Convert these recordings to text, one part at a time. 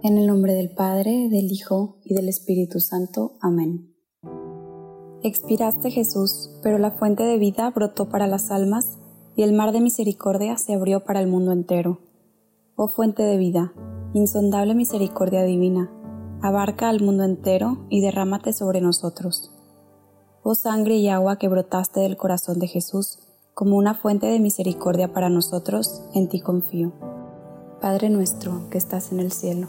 En el nombre del Padre, del Hijo y del Espíritu Santo. Amén. Expiraste Jesús, pero la fuente de vida brotó para las almas y el mar de misericordia se abrió para el mundo entero. Oh fuente de vida, insondable misericordia divina, abarca al mundo entero y derrámate sobre nosotros. Oh sangre y agua que brotaste del corazón de Jesús, como una fuente de misericordia para nosotros, en ti confío. Padre nuestro que estás en el cielo,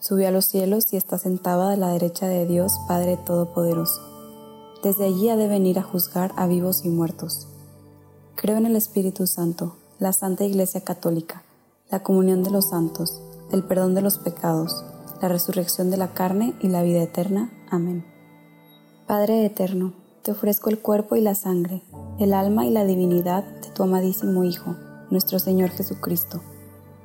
Subió a los cielos y está sentada a la derecha de Dios Padre Todopoderoso. Desde allí ha de venir a juzgar a vivos y muertos. Creo en el Espíritu Santo, la Santa Iglesia Católica, la comunión de los santos, el perdón de los pecados, la resurrección de la carne y la vida eterna. Amén. Padre eterno, te ofrezco el cuerpo y la sangre, el alma y la divinidad de tu amadísimo Hijo, nuestro Señor Jesucristo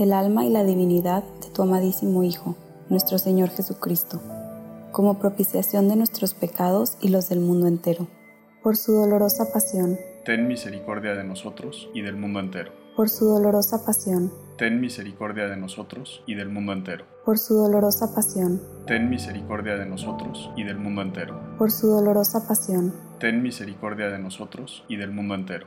el alma y la divinidad de tu amadísimo Hijo, nuestro Señor Jesucristo, como propiciación de nuestros pecados y los del mundo entero. Por su dolorosa pasión, Ten misericordia de nosotros y del mundo entero. por su dolorosa pasión, Ten misericordia de nosotros y del mundo entero. por su dolorosa pasión, Ten misericordia de nosotros y del mundo entero. por su dolorosa pasión, Ten misericordia de nosotros y del mundo entero.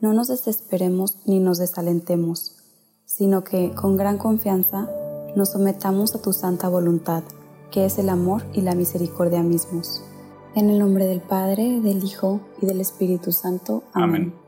no nos desesperemos ni nos desalentemos, sino que con gran confianza nos sometamos a tu santa voluntad, que es el amor y la misericordia mismos. En el nombre del Padre, del Hijo y del Espíritu Santo. Amén. Amén.